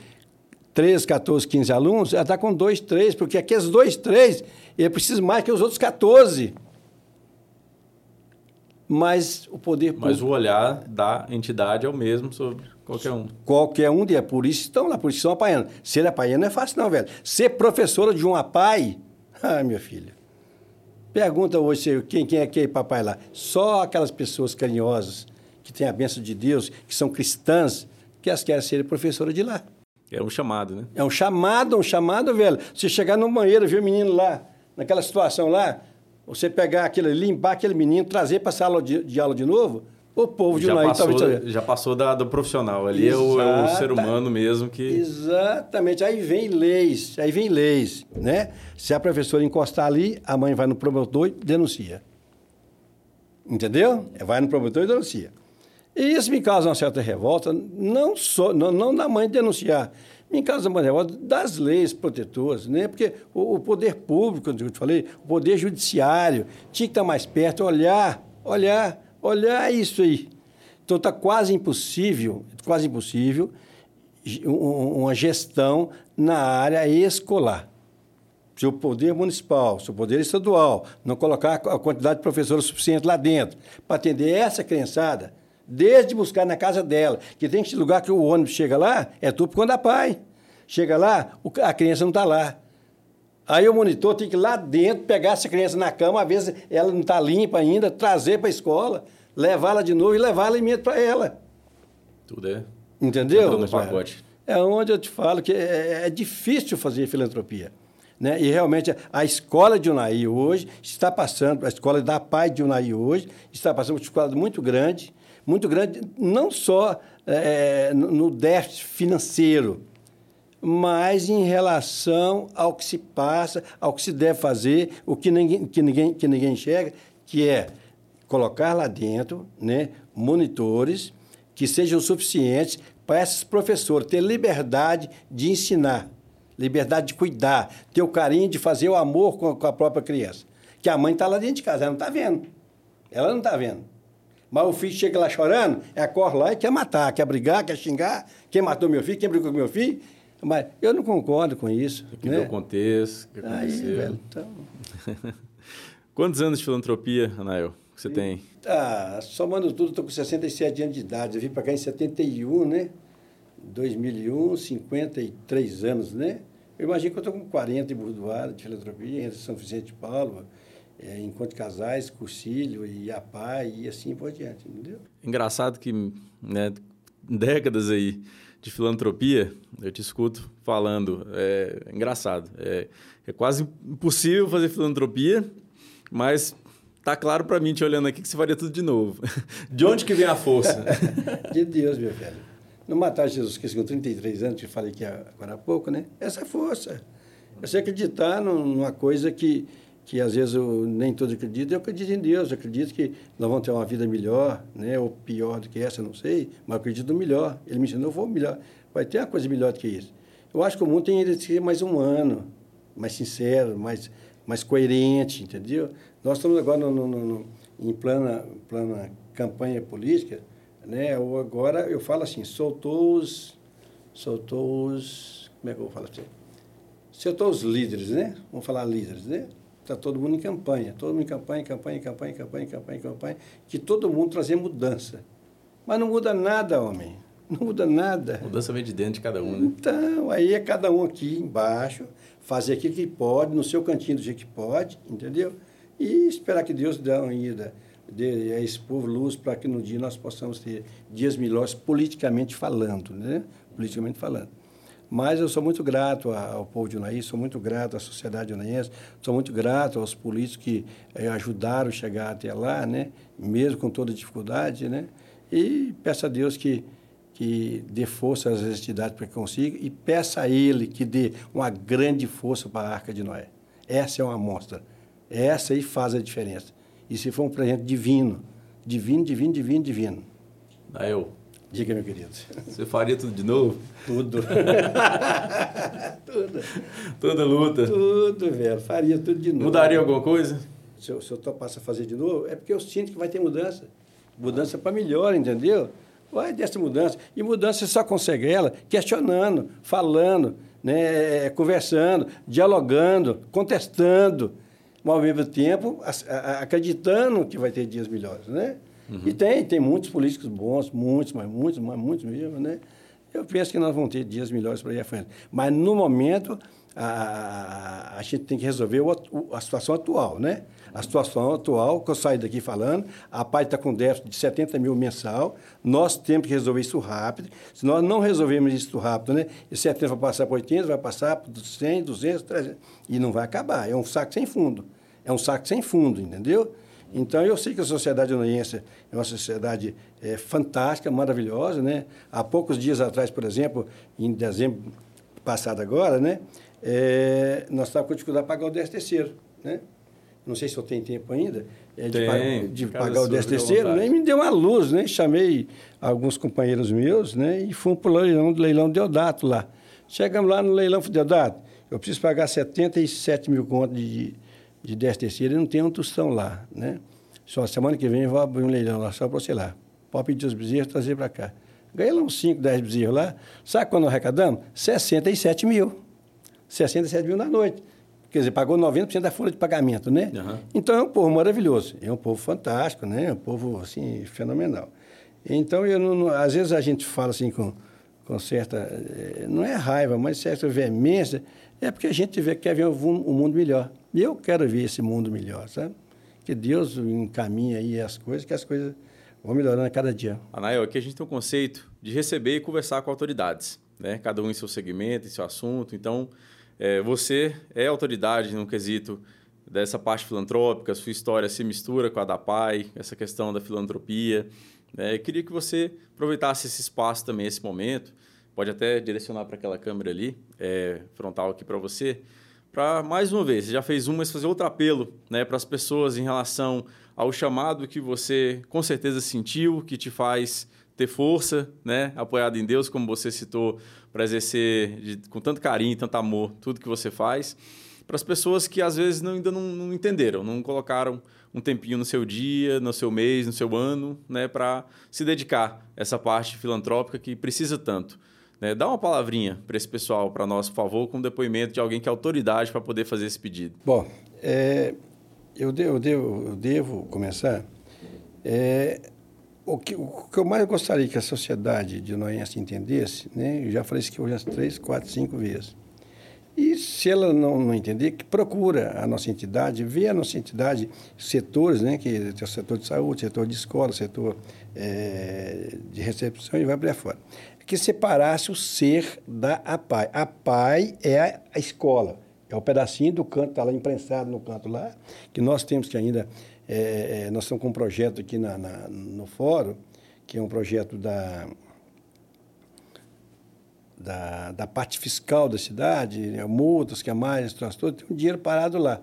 13, 14, 15 alunos, ela está com 2, 3, porque aqueles 2, 3, ele precisa mais que os outros 14. Mas o poder público... Mas o olhar da entidade é o mesmo sobre Qualquer um. Qualquer um, é por isso estão lá, por isso estão apanhando. Ser apanhando não é fácil, não, velho. Ser professora de um apai, ah, minha filha. Pergunta hoje quem, quem é que é papai lá. Só aquelas pessoas carinhosas, que têm a bênção de Deus, que são cristãs, que as querem ser professora de lá. É um chamado, né? É um chamado, um chamado, velho. Você chegar no banheiro, ver o menino lá, naquela situação lá, você pegar aquele, limpar aquele menino, trazer para a sala de, de aula de novo, o povo de já Unaí passou, Já passou da, do profissional, ali é o, é o, ser humano mesmo que... Exatamente, aí vem leis, aí vem leis, né? Se a professora encostar ali, a mãe vai no promotor e denuncia. Entendeu? Vai no promotor e denuncia. E isso me causa uma certa revolta, não, só, não, não da mãe denunciar, me causa uma revolta das leis protetoras, né? porque o, o poder público, como eu te falei, o poder judiciário, tinha que estar mais perto, olhar, olhar olhar isso aí. Então está quase impossível, quase impossível, uma gestão na área escolar. Se o poder municipal, se o poder estadual não colocar a quantidade de professores suficiente lá dentro para atender essa criançada, desde buscar na casa dela, que tem que lugar que o ônibus chega lá, é tudo por conta da pai. Chega lá, a criança não está lá. Aí o monitor tem que ir lá dentro, pegar essa criança na cama, às vezes ela não está limpa ainda, trazer para a escola, levá-la de novo e levar alimento para ela. Tudo é. Entendeu? No pacote. É onde eu te falo que é, é difícil fazer filantropia. Né? E realmente a escola de Unai hoje está passando, a escola da Pai de Unai hoje está passando por uma escola muito grande, muito grande, não só é, no déficit financeiro, mas em relação ao que se passa, ao que se deve fazer, o que ninguém, que ninguém, que ninguém enxerga, que é colocar lá dentro né, monitores que sejam suficientes para esses professores ter liberdade de ensinar, liberdade de cuidar, ter o carinho de fazer o amor com a, com a própria criança. Que a mãe está lá dentro de casa, ela não está vendo. Ela não está vendo. Mas o filho chega lá chorando, ela corre lá e quer matar, quer brigar, quer xingar. Quem matou meu filho, quem brigou com meu filho, mas eu não concordo com isso. Que né? deu contexto, que aconteceu. Aí, velho, então... Quantos anos de filantropia, Anael, que você e, tem? Ah, somando tudo, estou com 67 anos de idade. Eu vim para cá em 71, né? 2001, 53 anos, né? Eu imagino que eu estou com 40 em Burdoara de filantropia, entre São Vicente de Paulo, é, Encontro Casais, Cursilho e APA e assim por diante, entendeu? Engraçado que, né, décadas aí de filantropia, eu te escuto falando. É engraçado. É, é quase impossível fazer filantropia, mas tá claro para mim, te olhando aqui, que você faria tudo de novo. De onde que vem a força? de Deus, meu velho. Não matar Jesus Cristo com 33 anos, que eu falei aqui agora há pouco, né? Essa é força. Você acreditar numa coisa que que às vezes eu nem todos acreditam, eu acredito em Deus, eu acredito que nós vamos ter uma vida melhor, né? ou pior do que essa, não sei, mas eu acredito no melhor. Ele me ensinou, eu vou melhor, vai ter uma coisa melhor do que isso. Eu acho que o mundo tem que ser mais humano, mais sincero, mais, mais coerente, entendeu? Nós estamos agora no, no, no, em plana, plana campanha política, né? Ou agora eu falo assim, soltou os, soltou os, como é que eu vou falar assim? Soltou os líderes, né? Vamos falar líderes, né? Está todo mundo em campanha, todo mundo em campanha, campanha, campanha, campanha, campanha, campanha, que todo mundo trazer mudança. Mas não muda nada, homem. Não muda nada. Mudança vem de dentro de cada um, né? Então, aí é cada um aqui embaixo, fazer aquilo que pode, no seu cantinho do jeito que pode, entendeu? E esperar que Deus dê uma ida, dê a esse povo luz para que no dia nós possamos ter dias melhores politicamente falando, né? Politicamente falando. Mas eu sou muito grato ao povo de Unaí, sou muito grato à sociedade unaiense, sou muito grato aos políticos que eh, ajudaram a chegar até lá, né? mesmo com toda dificuldade. Né? E peço a Deus que, que dê força às entidades para que consiga e peça a Ele que dê uma grande força para a Arca de Noé. Essa é uma amostra. Essa aí faz a diferença. E se for um presente divino, divino, divino, divino, divino. Daí eu. Diga, meu querido. Você faria tudo de novo? Tudo. tudo. Toda luta. Tudo, velho. Faria tudo de novo. Mudaria alguma coisa? Se eu, se eu topasse a fazer de novo, é porque eu sinto que vai ter mudança. Mudança para melhor, entendeu? Vai dessa mudança. E mudança você só consegue ela questionando, falando, né, conversando, dialogando, contestando, ao mesmo tempo acreditando que vai ter dias melhores, né? Uhum. E tem, tem muitos políticos bons, muitos, mas muitos, mas muitos mesmo, né? Eu penso que nós vamos ter dias melhores para ir à frente. Mas, no momento, a, a gente tem que resolver o, a situação atual, né? A situação atual, que eu saio daqui falando, a PAI está com déficit de 70 mil mensal, nós temos que resolver isso rápido. Se nós não resolvermos isso rápido, né? Esse 70 vai passar para 80, vai passar para 100, 200, 300, e não vai acabar. É um saco sem fundo. É um saco sem fundo, entendeu? Então, eu sei que a sociedade uniense é uma sociedade é, fantástica, maravilhosa. Né? Há poucos dias atrás, por exemplo, em dezembro passado agora, né? É, nós estávamos com dificuldade de pagar o 10 terceiro. Né? Não sei se eu tenho tempo ainda é, de, pagar, de pagar o 10 terceiro. Né? E me deu uma luz, né? chamei alguns companheiros meus né? e fomos para o leilão, leilão Deodato lá. Chegamos lá no leilão Deodato, eu preciso pagar 77 mil contos de de 10 terceiros e não tem um tostão lá, né? Só semana que vem eu vou abrir um leilão lá só para você lá. Pode pedir os bezerros trazer para cá. Ganhei lá uns 5, 10 bezerros lá. Sabe quando nós arrecadamos? 67 mil. 67 mil na noite. Quer dizer, pagou 90% da folha de pagamento, né? Uhum. Então é um povo maravilhoso. É um povo fantástico, né? É um povo, assim, fenomenal. Então, eu não, às vezes a gente fala assim com, com certa... Eh, não é raiva, mas certa veemência é porque a gente vê, quer ver um, um mundo melhor. E eu quero ver esse mundo melhor, sabe? Que Deus encaminha aí as coisas, que as coisas vão melhorando a cada dia. Anael, aqui a gente tem um conceito de receber e conversar com autoridades, né? Cada um em seu segmento, em seu assunto. Então, é, você é autoridade no quesito dessa parte filantrópica, sua história se mistura com a da PAI, essa questão da filantropia. Né? Eu queria que você aproveitasse esse espaço também, esse momento, pode até direcionar para aquela câmera ali, é, frontal aqui para você, para mais uma vez, você já fez uma, mas fazer outro apelo né, para as pessoas em relação ao chamado que você com certeza sentiu, que te faz ter força, né, apoiado em Deus, como você citou, para exercer de, com tanto carinho, tanto amor, tudo que você faz, para as pessoas que às vezes não, ainda não, não, entenderam, não colocaram um tempinho no seu dia, no seu mês, no seu ano, né, para se dedicar a essa parte filantrópica que precisa tanto. Né? Dá uma palavrinha para esse pessoal, para nós, por favor, com depoimento de alguém que é autoridade para poder fazer esse pedido. Bom, é, eu, devo, eu, eu devo começar. É, o, que, o que eu mais gostaria que a sociedade de Noense entendesse, né? eu já falei isso aqui hoje três, quatro, cinco vezes. E se ela não, não entender, que procura a nossa entidade, vê a nossa entidade, setores, né, que tem o setor de saúde, setor de escola, setor é, de recepção e vai para fora que separasse o ser da APAI. A APAI é a, escola, é o pedacinho do canto, está lá imprensado no canto lá, que nós temos que ainda, é, é, nós estamos com um projeto aqui na, na, no fórum, que é um projeto da, da, da parte fiscal da cidade, né, multas, que é mais, tem um dinheiro parado lá.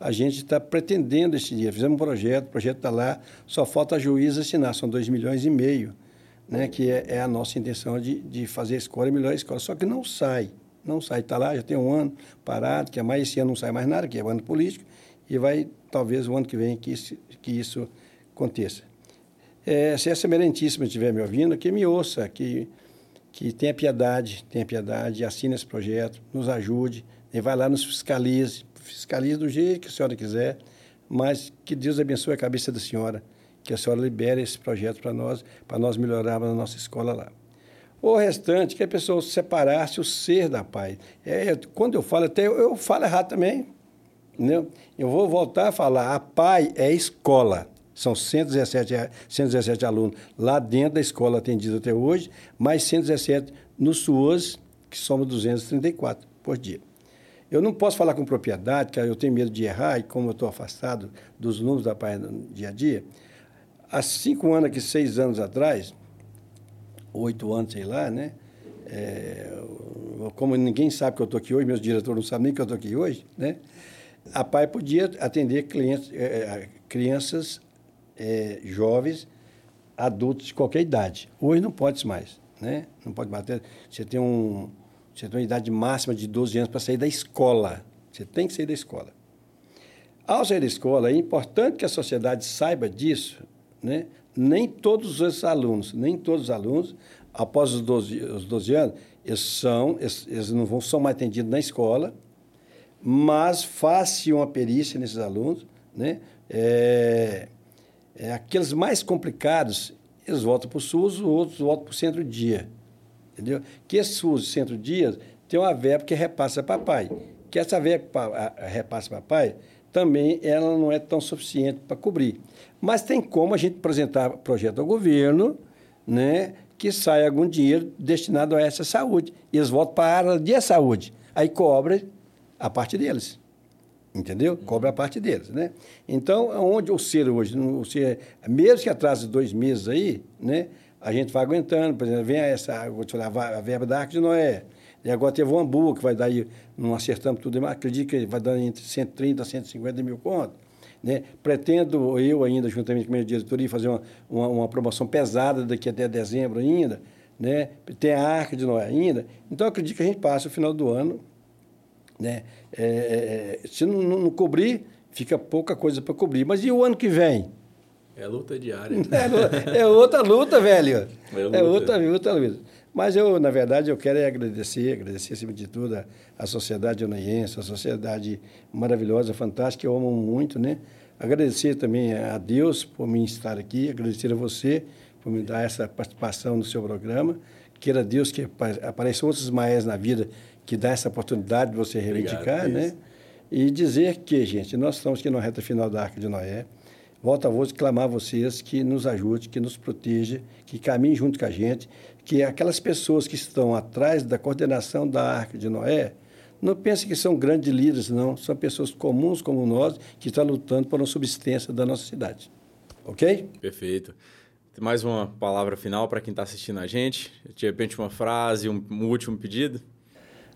a gente está pretendendo esse dia. Fizemos um projeto, o projeto está lá, só falta a juiz assinar, são 2 milhões e meio, né, que é, é, a nossa intenção de, de fazer a escola, melhor a escola. Só que não sai, não sai, está lá, já tem um ano parado, que é mais esse ano não sai mais nada, que é o ano político, e vai, talvez, o ano que vem que isso, que isso aconteça. É, se essa Semerentíssima estiver me ouvindo, que me ouça, que, que tenha piedade, tenha piedade, assine esse projeto, nos ajude, e vai lá, nos fiscalize, fiscalize do jeito que a senhora quiser, mas que Deus abençoe a cabeça da senhora, que a senhora libere esse projeto para nós, para nós melhorarmos a nossa escola lá. O restante, que a pessoa separasse o ser da paz. É, quando eu falo, até eu, eu falo errado também. Entendeu? Eu vou voltar a falar, a PAI é escola. São 117, 117 alunos lá dentro da escola atendidos até hoje, mais 117 no SUAS, que somos 234 por dia. Eu não posso falar com propriedade, porque eu tenho medo de errar, e como eu estou afastado dos números da PAI no dia a dia, há cinco anos, aqui, seis anos atrás, oito anos, sei lá, né? É, como ninguém sabe que eu estou aqui hoje, meus diretores não sabem nem que eu estou aqui hoje, né? A PAI podia atender clientes, é, é crianças é, jovens, adultos de qualquer idade. Hoje não pode mais, né? Não pode bater. Você tem um, você tem uma idade máxima de 12 anos para sair da escola. Você tem que sair da escola. Ao sair da escola, é importante que a sociedade saiba disso, né? Nem todos os alunos, nem todos os alunos, após os 12, os 12 anos, eles, são, eles, eles não vão, são mais atendidos na escola, mas faz-se uma perícia nesses alunos, né? É, é, aqueles mais complicados, eles voltam para o SUS, os outros voltam para o centro-dia. Entendeu? Que esse SUS centro-dia tem uma verba que repassa para pai. Que essa verba que repassa para pai, também ela não é tão suficiente para cobrir. Mas tem como a gente apresentar projeto ao governo, né, que saia algum dinheiro destinado a essa saúde. E eles voltam para a área de saúde. Aí cobra a parte deles. Entendeu? Cobra a parte deles, né? Então, onde o ser hoje, o ser, mesmo que atrase dois meses aí, né? A gente vai aguentando, por exemplo, vem essa, vou te falar, a verba da Arca de Noé. E agora teve o Ambu, que vai dar aí, não acertamos tudo, mas acredito que vai dar entre 130 a 150 mil contos. Né? Pretendo eu ainda, juntamente com a minha diretoria, fazer uma, uma, uma, promoção pesada daqui até dezembro ainda. Né? Tem a Arca de Noé ainda. Então, acredito que a gente passa o final do ano né? É, é, é, se não, não, cobrir, fica pouca coisa para cobrir. Mas e o ano que vem? É luta diária. É, é outra luta, velho. É, luta. é outra luta, Luiz. Mas eu, na verdade, eu quero é agradecer, agradecer acima de tudo a, a sociedade onaiense, a sociedade maravilhosa, fantástica, eu amo muito, né? Agradecer também a Deus por me estar aqui, agradecer a você por me dar essa participação no seu programa. Queira Deus que apareçam outros maés na vida que dá essa oportunidade de você reivindicar, Obrigado, né? E dizer que, gente, nós estamos aqui na reta final da Arca de Noé. Volto a voz clamar a vocês que nos ajude, que nos proteja, que caminhe junto com a gente, que aquelas pessoas que estão atrás da coordenação da Arca de Noé, não pensem que são grandes líderes, não. São pessoas comuns como nós que estão lutando por uma subsistência da nossa cidade. Ok? Perfeito. Mais uma palavra final para quem está assistindo a gente. De repente, uma frase, um, um último pedido.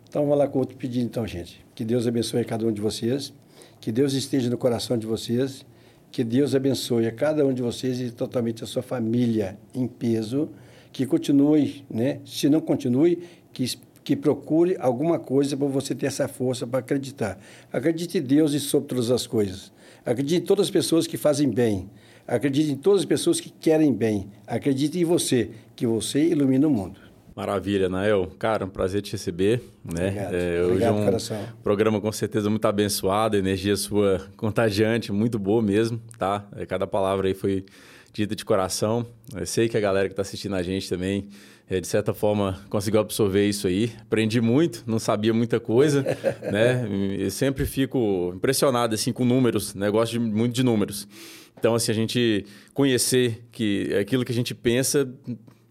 Então, vamos lá com outro pedido, então, gente. Que Deus abençoe cada um de vocês, que Deus esteja no coração de vocês, que Deus abençoe a cada um de vocês e totalmente a sua família em peso, que continue, né? Se não continue, que, que procure alguma coisa para você ter essa força para acreditar. Acredite em Deus e sobre todas as coisas. Acredite em todas as pessoas que fazem bem. Acredite em todas as pessoas que querem bem. Acredite em você, que você ilumina o mundo. Maravilha, Nael. Cara, um prazer te receber. Né? Obrigado. É, Obrigado, hoje é um coração. programa com certeza muito abençoado, energia sua contagiante, muito boa mesmo, tá? É, cada palavra aí foi dita de coração. Eu sei que a galera que está assistindo a gente também, é, de certa forma, conseguiu absorver isso aí. Aprendi muito, não sabia muita coisa, né? Eu sempre fico impressionado, assim, com números, negócio né? de, muito de números. Então, assim, a gente conhecer que aquilo que a gente pensa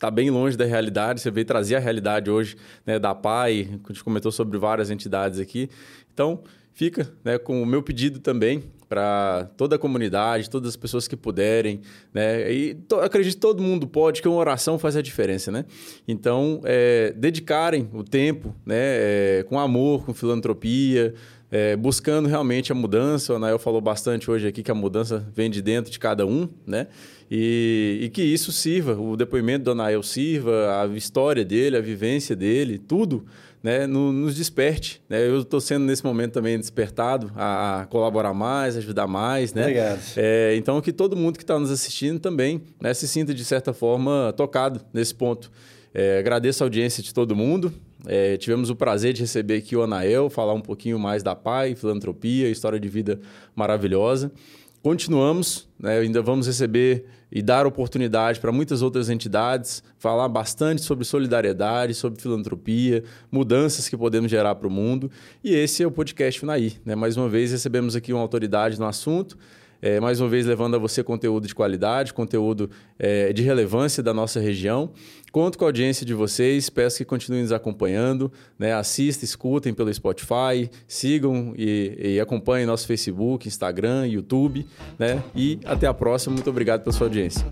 está bem longe da realidade. Você veio trazer a realidade hoje né, da PAI, a gente comentou sobre várias entidades aqui. Então, fica né, com o meu pedido também para toda a comunidade, todas as pessoas que puderem, né? E to, acredito que todo mundo pode, que uma oração faz a diferença, né? Então, é, dedicarem o tempo, né? É, com amor, com filantropia, é, buscando realmente a mudança. O Anael falou bastante hoje aqui que a mudança vem de dentro de cada um, né? E, e que isso sirva, o depoimento do Anael sirva, a história dele, a vivência dele, tudo né, nos desperte. Né? Eu estou sendo nesse momento também despertado a, a colaborar mais, ajudar mais. Né? Obrigado. É, então, que todo mundo que está nos assistindo também né, se sinta, de certa forma, tocado nesse ponto. É, agradeço a audiência de todo mundo. É, tivemos o prazer de receber aqui o Anael, falar um pouquinho mais da PAI, filantropia, história de vida maravilhosa. Continuamos, né, ainda vamos receber e dar oportunidade para muitas outras entidades, falar bastante sobre solidariedade, sobre filantropia, mudanças que podemos gerar para o mundo. E esse é o podcast Unaí. Né? Mais uma vez recebemos aqui uma autoridade no assunto é, mais uma vez levando a você conteúdo de qualidade, conteúdo é, de relevância da nossa região. Conto com a audiência de vocês, peço que continuem nos acompanhando, né? assistam, escutem pelo Spotify, sigam e, e acompanhem nosso Facebook, Instagram, YouTube. Né? E até a próxima, muito obrigado pela sua audiência.